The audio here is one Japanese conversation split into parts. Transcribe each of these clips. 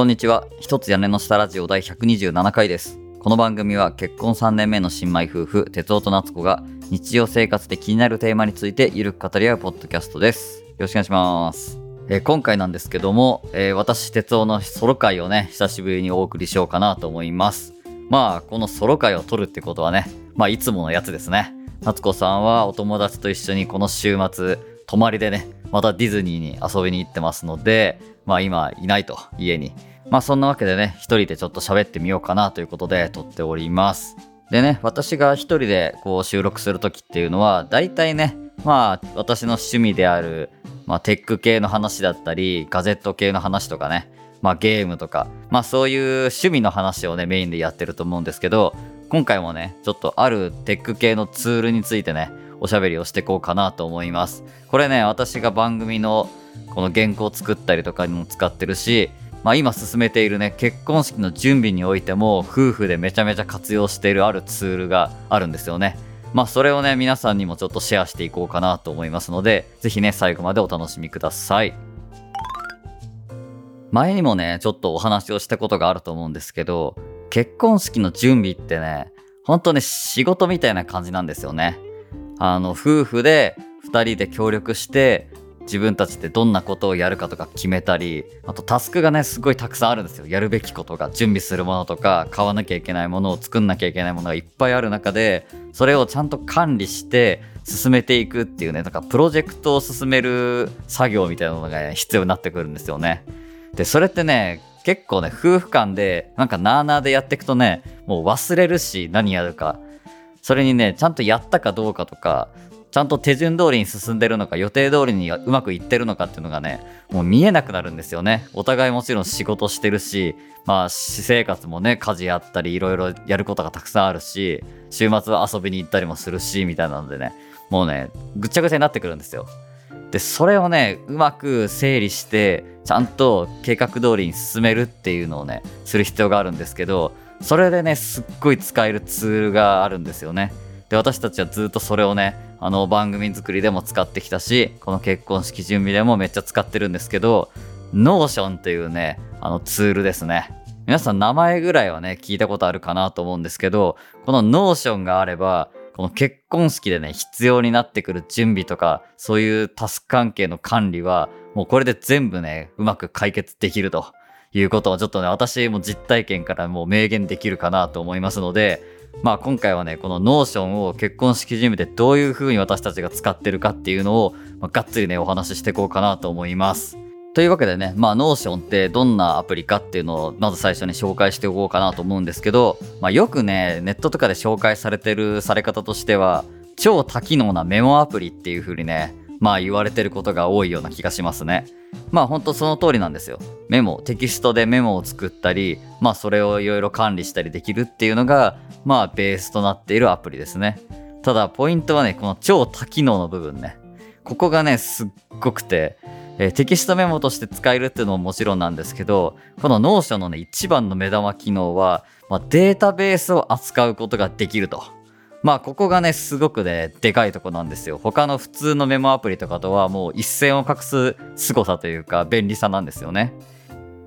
こんにちは。一つ屋根の下ラジオ第127回です。この番組は結婚3年目の新米夫婦、哲夫と夏子が日常生活で気になるテーマについてゆるく語り合うポッドキャストです。よろしくお願いします。えー今回なんですけども、えー私、哲夫のソロ回をね、久しぶりにお送りしようかなと思います。まあ、このソロ回を撮るってことはね、まあ、いつものやつですね。夏子さんはお友達と一緒にこの週末、泊まりでね、またディズニーに遊びに行ってますので、まあ今いないと、家に。まあそんなわけでね、一人でちょっと喋ってみようかなということで撮っております。でね、私が一人でこう収録するときっていうのは、大体ね、まあ私の趣味である、まあテック系の話だったり、ガジェット系の話とかね、まあゲームとか、まあそういう趣味の話をね、メインでやってると思うんですけど、今回もね、ちょっとあるテック系のツールについてね、おしゃべりをしていこうかなと思います。これね、私が番組のこの原稿を作ったりとかにも使ってるし、まあ今進めているね、結婚式の準備においても、夫婦でめちゃめちゃ活用しているあるツールがあるんですよね。まあそれをね、皆さんにもちょっとシェアしていこうかなと思いますので、ぜひね、最後までお楽しみください。前にもね、ちょっとお話をしたことがあると思うんですけど、結婚式の準備ってね、本当ね、仕事みたいな感じなんですよね。あの、夫婦で2人で協力して、自分たちでどんなことをやるかとか決めたり、あとタスクがね、すごいたくさんあるんですよ。やるべきことが、準備するものとか、買わなきゃいけないものを作んなきゃいけないものがいっぱいある中で、それをちゃんと管理して進めていくっていうね、なんかプロジェクトを進める作業みたいなのが、ね、必要になってくるんですよね。で、それってね、結構ね、夫婦間で、なんかなーなーでやっていくとね、もう忘れるし、何やるか。それにね、ちゃんとやったかどうかとか、ちゃんと手順通りに進んでるのか、予定通りにうまくいってるのかっていうのがね、もう見えなくなるんですよね。お互いもちろん仕事してるし、まあ、私生活もね、家事やったり、いろいろやることがたくさんあるし、週末は遊びに行ったりもするし、みたいなのでね、もうね、ぐっちゃぐちゃになってくるんですよ。で、それをね、うまく整理して、ちゃんと計画通りに進めるっていうのをね、する必要があるんですけど、それでね、すっごい使えるツールがあるんですよね。で、私たちはずっとそれをね、あの番組作りでも使ってきたし、この結婚式準備でもめっちゃ使ってるんですけど、Notion っていうね、あのツールですね。皆さん名前ぐらいはね、聞いたことあるかなと思うんですけど、この Notion があれば、この結婚式でね、必要になってくる準備とか、そういうタスク関係の管理は、もうこれで全部ね、うまく解決できるということをちょっとね、私も実体験からもう明言できるかなと思いますので、まあ今回はね、この Notion を結婚式準備でどういう風に私たちが使ってるかっていうのを、まあ、がっつりね、お話ししていこうかなと思います。というわけでね、まあ Notion ってどんなアプリかっていうのをまず最初に紹介しておこうかなと思うんですけど、まあよくね、ネットとかで紹介されてるされ方としては、超多機能なメモアプリっていう風にね、まあ言われてることが多いような気がしますね。まあ本当その通りなんですよ。メモ、テキストでメモを作ったり、まあそれをいろいろ管理したりできるっていうのが、まあベースとなっているアプリですね。ただポイントはね、この超多機能の部分ね。ここがね、すっごくて、えーテキストメモとして使えるっていうのももちろんなんですけど、この Notion のね、一番の目玉機能は、まあ、データベースを扱うことができると。まあここがねすごくねでかいとこなんですよ。他の普通のメモアプリとかとはもう一線を画す凄さというか便利さなんですよね。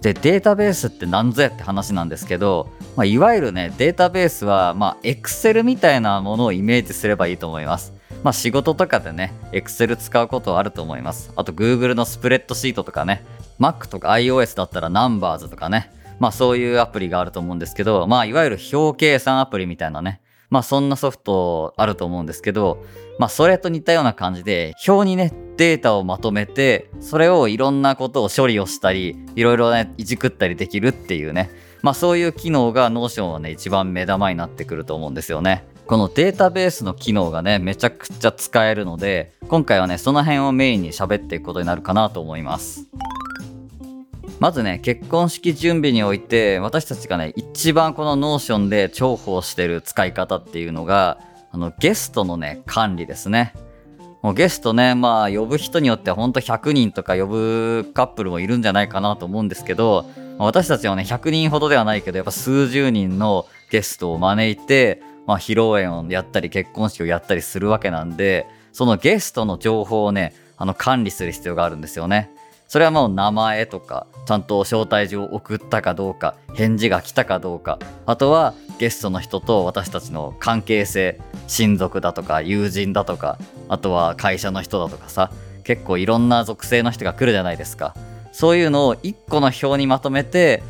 でデータベースって何ぞやって話なんですけど、まあ、いわゆるねデータベースはまあ Excel みたいなものをイメージすればいいと思います。まあ仕事とかでね Excel 使うことはあると思います。あと Google のスプレッドシートとかね Mac とか iOS だったら Numbers とかねまあそういうアプリがあると思うんですけどまあいわゆる表計算アプリみたいなねまあそんなソフトあると思うんですけど、まあそれと似たような感じで、表にね、データをまとめて、それをいろんなことを処理をしたり、いろいろね、いじくったりできるっていうね、まあそういう機能が Notion はね、一番目玉になってくると思うんですよね。このデータベースの機能がね、めちゃくちゃ使えるので、今回はね、その辺をメインに喋っていくことになるかなと思います。まずね、結婚式準備において、私たちがね、一番この Notion で重宝してる使い方っていうのが、あの、ゲストのね、管理ですね。もうゲストね、まあ、呼ぶ人によってはほんと100人とか呼ぶカップルもいるんじゃないかなと思うんですけど、私たちはね、100人ほどではないけど、やっぱ数十人のゲストを招いて、まあ、披露宴をやったり、結婚式をやったりするわけなんで、そのゲストの情報をね、あの、管理する必要があるんですよね。それはもう名前とか、ちゃんと招待状を送ったかどうか、返事が来たかどうか、あとはゲストの人と私たちの関係性、親族だとか友人だとか、あとは会社の人だとかさ、結構いろんな属性の人が来るじゃないですか。そういうのを一個の表にまとめて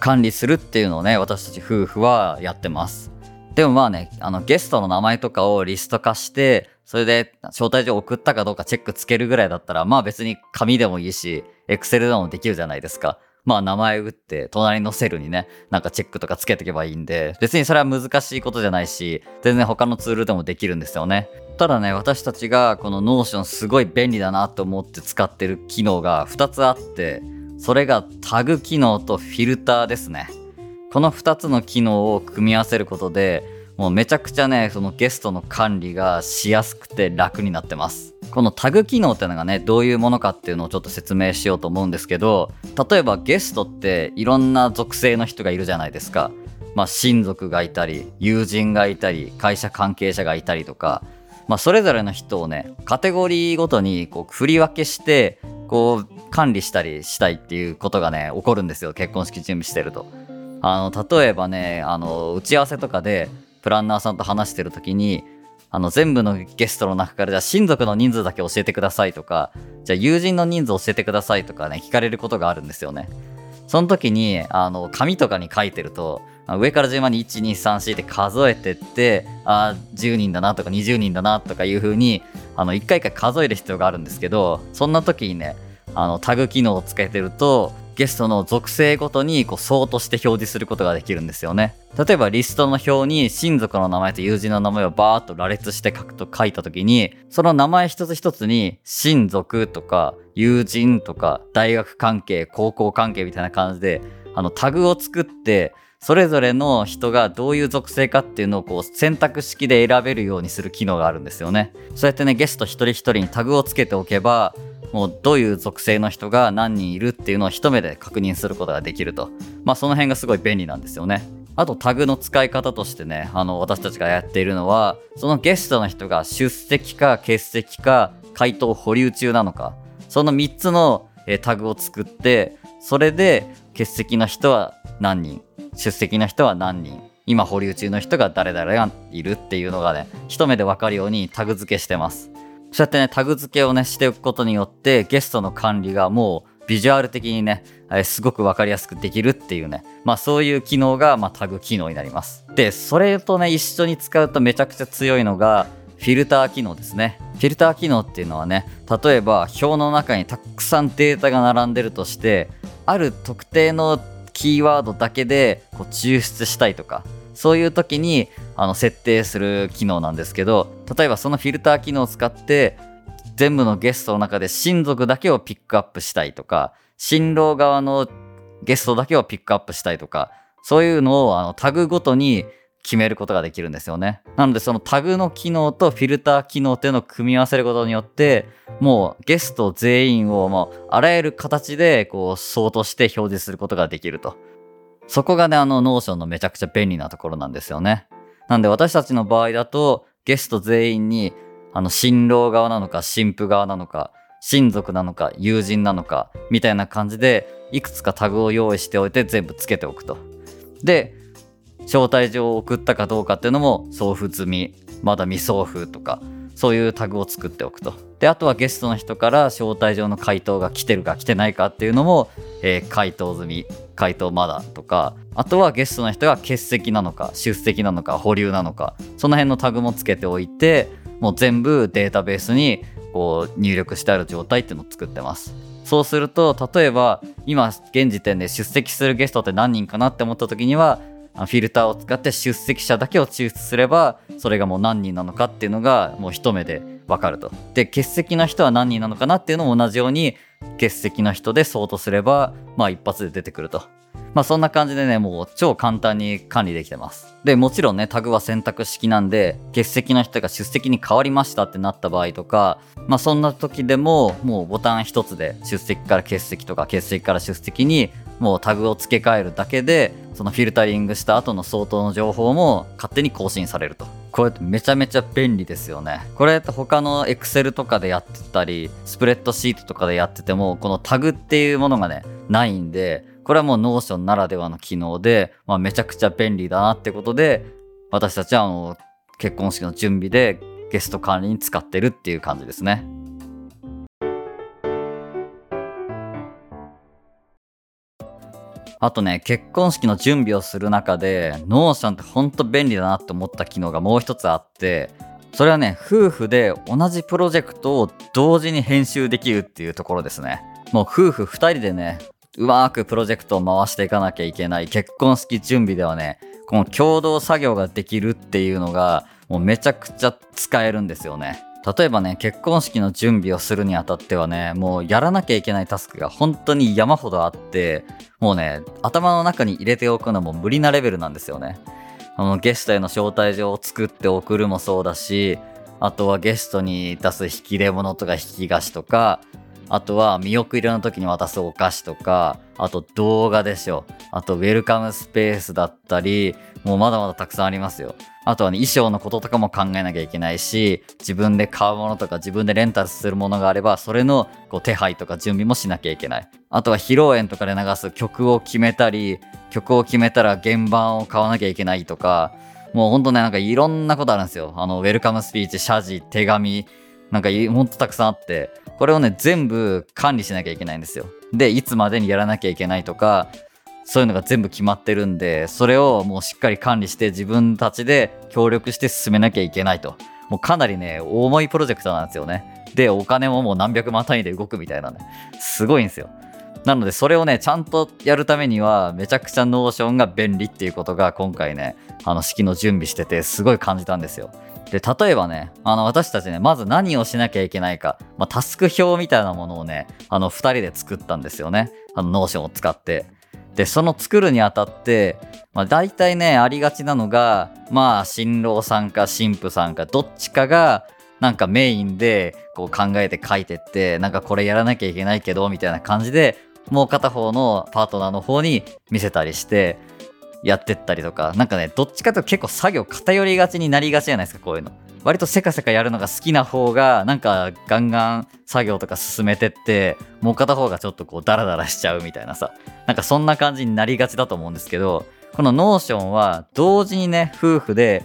管理するっていうのをね、私たち夫婦はやってます。でもまあね、あのゲストの名前とかをリスト化して、それで招待状送ったかどうかチェックつけるぐらいだったら、まあ別に紙でもいいし、エクセルでもできるじゃないですか。まあ名前打って隣のセルにね、なんかチェックとかつけていけばいいんで、別にそれは難しいことじゃないし、全然他のツールでもできるんですよね。ただね、私たちがこの Notion すごい便利だなと思って使ってる機能が2つあって、それがタグ機能とフィルターですね。この2つの機能を組み合わせることで、もうめちゃくちゃね、そのゲストの管理がしやすくて楽になってます。このタグ機能ってのがね、どういうものかっていうのをちょっと説明しようと思うんですけど、例えばゲストっていろんな属性の人がいるじゃないですか。まあ親族がいたり、友人がいたり、会社関係者がいたりとか、まあそれぞれの人をね、カテゴリーごとにこう振り分けして、こう管理したりしたいっていうことがね、起こるんですよ。結婚式準備してると。あの、例えばね、あの、打ち合わせとかで、プランナーさんと話してる時に、あの全部のゲストの中からじゃあ親族の人数だけ教えてくださいとか、じゃあ友人の人数教えてくださいとかね、聞かれることがあるんですよね。その時に、あの、紙とかに書いてると、上から順番に1、2、3、4って数えてって、あ10人だなとか20人だなとかいう風に、あの、1回1回数える必要があるんですけど、そんな時にね、あの、タグ機能をつけてると、ゲストの属性ごとにこう相として表示することができるんですよね。例えばリストの表に親族の名前と友人の名前をバーっと羅列して書くと書いた時に、その名前一つ一つに親族とか友人とか大学関係、高校関係みたいな感じで、あのタグを作って、それぞれの人がどういう属性かっていうのをこう選択式で選べるようにする機能があるんですよね。そうやってね、ゲスト一人一人にタグをつけておけば、もうどういう属性の人が何人いるっていうのを一目で確認することができると。まあその辺がすごい便利なんですよね。あとタグの使い方としてね、あの私たちがやっているのは、そのゲストの人が出席か欠席か回答保留中なのか、その3つのタグを作って、それで欠席の人は何人、出席の人は何人、今保留中の人が誰々がいるっていうのがね、一目でわかるようにタグ付けしてます。そうやってね、タグ付けをね、しておくことによって、ゲストの管理がもうビジュアル的にね、えすごくわかりやすくできるっていうね、まあそういう機能が、まあ、タグ機能になります。で、それとね、一緒に使うとめちゃくちゃ強いのが、フィルター機能ですね。フィルター機能っていうのはね、例えば表の中にたくさんデータが並んでるとして、ある特定のキーワードだけでこう抽出したいとか、そういう時にあの設定する機能なんですけど、例えばそのフィルター機能を使って、全部のゲストの中で親族だけをピックアップしたいとか、新郎側のゲストだけをピックアップしたいとか、そういうのをあのタグごとに決めることができるんですよね。なのでそのタグの機能とフィルター機能っていうのを組み合わせることによって、もうゲスト全員をもうあらゆる形でこう相として表示することができると。そこがね、あの、 Notion のめちゃくちゃ便利なところなんですよね。なんで私たちの場合だと、ゲスト全員に、あの、新郎側なのか、新婦側なのか、親族なのか、友人なのか、みたいな感じで、いくつかタグを用意しておいて全部つけておくと。で、招待状を送ったかどうかっていうのも送付済み、まだ未送付とか、そういうタグを作っておくと。で、あとはゲストの人から招待状の回答が来てるか来てないかっていうのも、えー、回答済み、回答まだとか、あとはゲストの人が欠席なのか、出席なのか、保留なのか、その辺のタグもつけておいて、もう全部データベースにこう入力してある状態っていうのを作ってます。そうすると、例えば今現時点で出席するゲストって何人かなって思った時には、フィルターを使って出席者だけを抽出すればそれがもう何人なのかっていうのがもう一目で分かると。で欠席の人は何人なのかなっていうのも同じように欠席の人で相当すればまあ一発で出てくると。まあそんな感じでね、もう超簡単に管理できてます。で、もちろんね、タグは選択式なんで、欠席の人が出席に変わりましたってなった場合とか、まあそんな時でも、もうボタン一つで出席から欠席とか欠席から出席にもうタグを付け替えるだけで、そのフィルタリングした後の相当の情報も勝手に更新されると。これめちゃめちゃ便利ですよね。これ他の Excel とかでやってたり、スプレッドシートとかでやってても、このタグっていうものがね、ないんで、これはもう Notion ならではの機能で、まあ、めちゃくちゃ便利だなってことで、私たちはあの結婚式の準備でゲスト管理に使ってるっていう感じですね。あとね、結婚式の準備をする中で、 Notion ってほんと便利だなって思った機能がもう一つあって、それはね、夫婦で同じプロジェクトを同時に編集できるっていうところですね。もう夫婦2人でね、うまくプロジェクトを回していかなきゃいけない結婚式準備ではね、この共同作業ができるっていうのが、もうめちゃくちゃ使えるんですよね。例えばね、結婚式の準備をするにあたってはね、もうやらなきゃいけないタスクが本当に山ほどあって、もうね、頭の中に入れておくのも無理なレベルなんですよね。あの、ゲストへの招待状を作って送るもそうだし、あとはゲストに出す引き出物とか引き菓子とか、あとは見送りの時に渡すお菓子とか、あと動画でしょ。あとウェルカムスペースだったり、もうまだまだたくさんありますよ。あとはね、衣装のこととかも考えなきゃいけないし、自分で買うものとか自分でレンタルするものがあれば、それのこう手配とか準備もしなきゃいけない。あとは披露宴とかで流す曲を決めたり、曲を決めたら原版を買わなきゃいけないとか、もうほんとね、なんかいろんなことあるんですよ。あの、ウェルカムスピーチ、謝辞、手紙、なんかほんとたくさんあって、これをね、全部管理しなきゃいけないんですよ。で、いつまでにやらなきゃいけないとか、そういうのが全部決まってるんで、それをもうしっかり管理して自分たちで協力して進めなきゃいけないと。もうかなりね、重いプロジェクトなんですよね。で、お金ももう何百万単位で動くみたいなね。すごいんですよ。なので、それをね、ちゃんとやるためには、めちゃくちゃ Notion が便利っていうことが今回ね、あの、式の準備してて、すごい感じたんですよ。で、例えばね、あの、私たちね、まず何をしなきゃいけないか、まあ、タスク表みたいなものをね、あの、二人で作ったんですよね。あの、 Notion を使って。で、その作るにあたって、まあ、大体ね、ありがちなのが、まあ、新郎さんか新婦さんか、どっちかが、なんかメインでこう考えて書いてって、なんかこれやらなきゃいけないけど、みたいな感じで、もう片方のパートナーの方に見せたりして、やってったりとか、なんかね、どっちかというと結構作業偏りがちになりがちじゃないですか、こういうの。割とせかせかやるのが好きな方が、なんかガンガン作業とか進めてって、もう片方がちょっとこうダラダラしちゃうみたいなさ、なんかそんな感じになりがちだと思うんですけど、この Notion は同時にね、夫婦で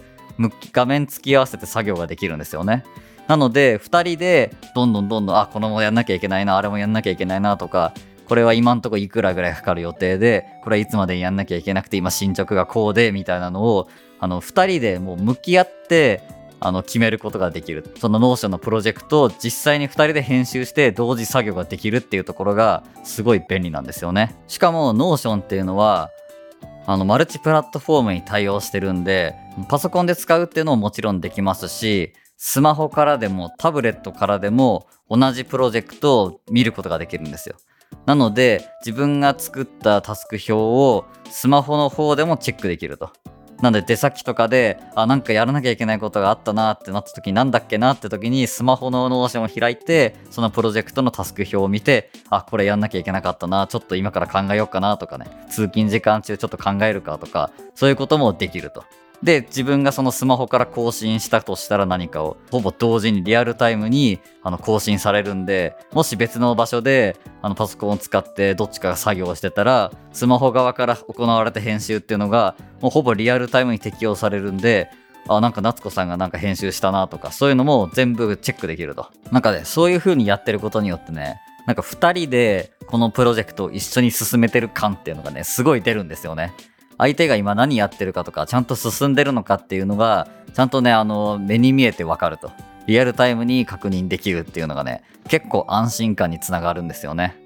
画面付き合わせて作業ができるんですよね。なので、2人でどんどんどんどん、あ、これもやんなきゃいけないな、あれもやんなきゃいけないなとか、これは今んとこいくらぐらいかかる予定で、これはいつまでにやんなきゃいけなくて、今進捗がこうで、みたいなのを、あの、二人でもう向き合って、あの、決めることができる。その Notion のプロジェクトを実際に二人で編集して同時作業ができるっていうところがすごい便利なんですよね。しかも、 Notion っていうのは、あの、マルチプラットフォームに対応してるんで、パソコンで使うっていうのももちろんできますし、スマホからでもタブレットからでも同じプロジェクトを見ることができるんですよ。なので、自分が作ったタスク表をスマホの方でもチェックできると。なんで出先とかで、あ、なんかやらなきゃいけないことがあったなってなった時なんだっけなって時にスマホの Notion を開いて、そのプロジェクトのタスク表を見て、あ、これやんなきゃいけなかったな、ちょっと今から考えようかなとかね、通勤時間中ちょっと考えるかとか、そういうこともできると。で、自分がそのスマホから更新したとしたら何かを、ほぼ同時にリアルタイムにあの更新されるんで、もし別の場所であのパソコンを使ってどっちかが作業してたら、スマホ側から行われた編集っていうのが、もうほぼリアルタイムに適用されるんで、あ、なんか夏子さんがなんか編集したなとか、そういうのも全部チェックできると。なんかね、そういう風にやってることによってね、なんか2人でこのプロジェクトを一緒に進めてる感っていうのがね、すごい出るんですよね。相手が今何やってるかとか、ちゃんと進んでるのかっていうのが、ちゃんとね、あの、目に見えてわかると。リアルタイムに確認できるっていうのがね、結構安心感につながるんですよね。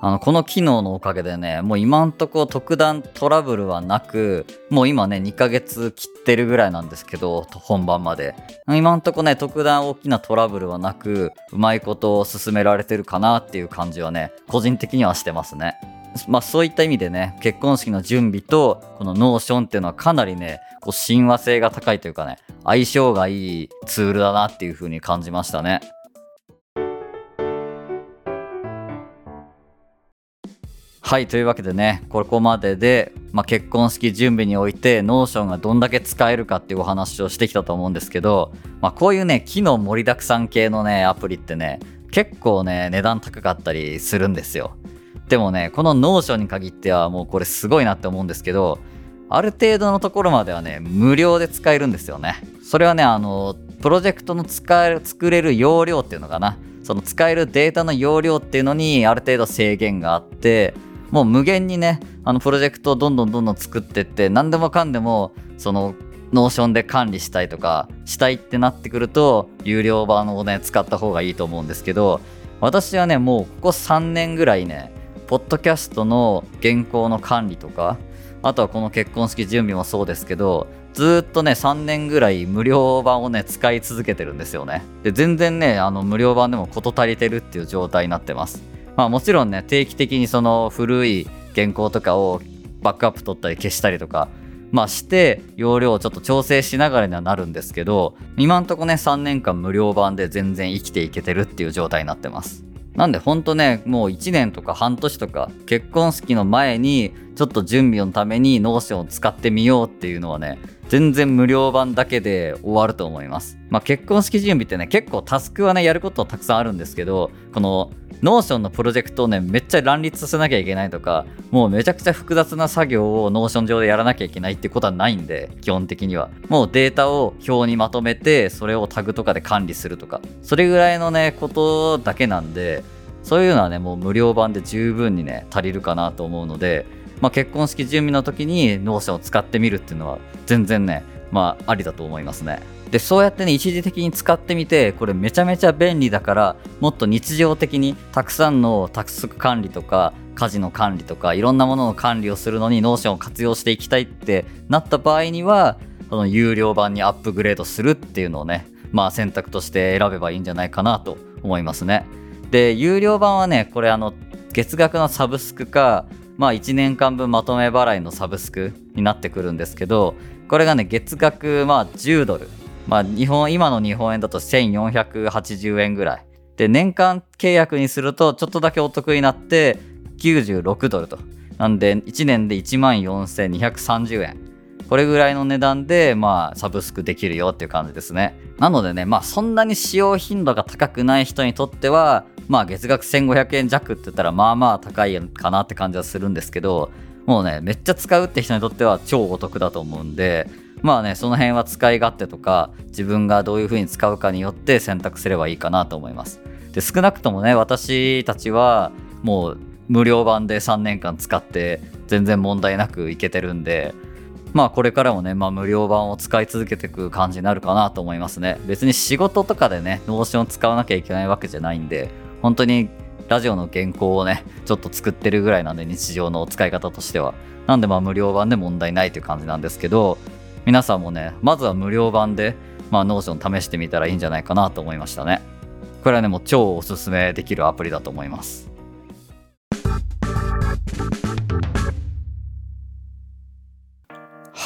あの、この機能のおかげでね、もう今んとこ特段トラブルはなく、もう今ね、2ヶ月切ってるぐらいなんですけど、本番まで。今んとこね、特段大きなトラブルはなく、うまいことを進められてるかなっていう感じはね、個人的にはしてますね。まあそういった意味でね、結婚式の準備とこの Notion っていうのはかなりね、こう親和性が高いというかね、相性がいいツールだなっていう風に感じましたね。はい、というわけでね、ここまででまあ、結婚式準備において Notion がどんだけ使えるかっていうお話をしてきたと思うんですけど、まあ、こういうね機能盛りだくさん系のねアプリってね結構ね値段高かったりするんですよでもねこの Notion に限ってはもうこれすごいなって思うんですけどある程度のところまではね無料で使えるんですよね。それはねあのプロジェクトの使える作れる容量っていうのかな。その使えるデータの容量っていうのにある程度制限があってもう無限にねあのプロジェクトをどんどんどんどん作ってって何でもかんでもその Notion で管理したいとかしたいってなってくると有料版をね使った方がいいと思うんですけど私はねもうここ3年ぐらいねポッドキャストの原稿の管理とかあとはこの結婚式準備もそうですけどずっとね3年ぐらい無料版をね使い続けてるんですよね。で全然ねあの無料版でも事足りてるっていう状態になってます。まあもちろんね定期的にその古い原稿とかをバックアップ取ったり消したりとかまあして容量をちょっと調整しながらにはなるんですけど今んとこね3年間無料版で全然生きていけてるっていう状態になってます。なんでほんとねもう1年とか半年とか結婚式の前にちょっと準備のために Notion を使ってみようっていうのはね全然無料版だけで終わると思います。まあ結婚式準備ってね結構タスクはねやることはたくさんあるんですけどこの Notion のプロジェクトをねめっちゃ乱立させなきゃいけないとかもうめちゃくちゃ複雑な作業を Notion 上でやらなきゃいけないってことはないんで基本的にはもうデータを表にまとめてそれをタグとかで管理するとかそれぐらいのねことだけなんでそういうのはねもう無料版で十分にね足りるかなと思うので、まあ、結婚式準備の時に Notion を使ってみるっていうのは全然ねまあありだと思いますね。でそうやってね一時的に使ってみてこれめちゃめちゃ便利だからもっと日常的にたくさんのタスク管理とか家事の管理とかいろんなものの管理をするのに Notion を活用していきたいってなった場合にはその有料版にアップグレードするっていうのをねまあ選択として選べばいいんじゃないかなと思いますねで有料版はねこれあの月額のサブスクかまあ1年間分まとめ払いのサブスクになってくるんですけどこれがね月額まあ10ドルまあ、日本、今の日本円だと1480円ぐらい。で、年間契約にするとちょっとだけお得になって96ドルと。なんで、1年で14,230円。これぐらいの値段で、まあ、サブスクできるよっていう感じですね。なのでね、まあ、そんなに使用頻度が高くない人にとっては、まあ、月額1500円弱って言ったら、まあまあ高いかなって感じはするんですけど、もうね、めっちゃ使うって人にとっては超お得だと思うんで、まあね、その辺は使い勝手とか、自分がどういう風に使うかによって選択すればいいかなと思います。で、少なくともね、私たちはもう無料版で3年間使って全然問題なくいけてるんで、まあこれからもね、まあ無料版を使い続けていく感じになるかなと思いますね。別に仕事とかでね、 Notion 使わなきゃいけないわけじゃないんで、本当にラジオの原稿をね、ちょっと作ってるぐらいなんで日常の使い方としては。なんでまあ無料版で問題ないという感じなんですけど、皆さんもねまずは無料版で、まあ、 Notion 試してみたらいいんじゃないかなと思いましたねこれはねもう超おすすめできるアプリだと思います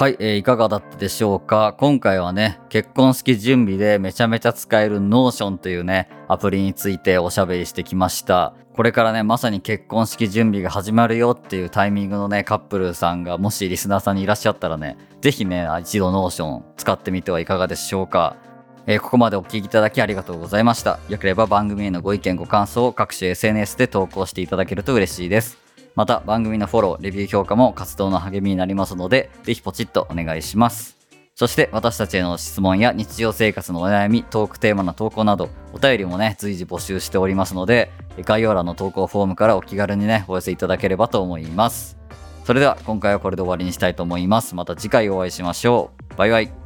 はい、えー、いかがだったでしょうか？今回はね、結婚式準備でめちゃめちゃ使える Notion というね、アプリについておしゃべりしてきました。これからね、まさに結婚式準備が始まるよっていうタイミングのね、カップルさんがもしリスナーさんにいらっしゃったらね、ぜひね、一度 Notion 使ってみてはいかがでしょうか？えー、ここまでお聞きいただきありがとうございました。よければ番組へのご意見ご感想を各種 SNS で投稿していただけると嬉しいです。また番組のフォロー、レビュー評価も活動の励みになりますので、ぜひポチッとお願いします。そして私たちへの質問や日常生活のお悩み、トークテーマの投稿など、お便りもね、随時募集しておりますので、概要欄の投稿フォームからお気軽にね、お寄せいただければと思います。それでは今回はこれで終わりにしたいと思います。また次回お会いしましょう。バイバイ。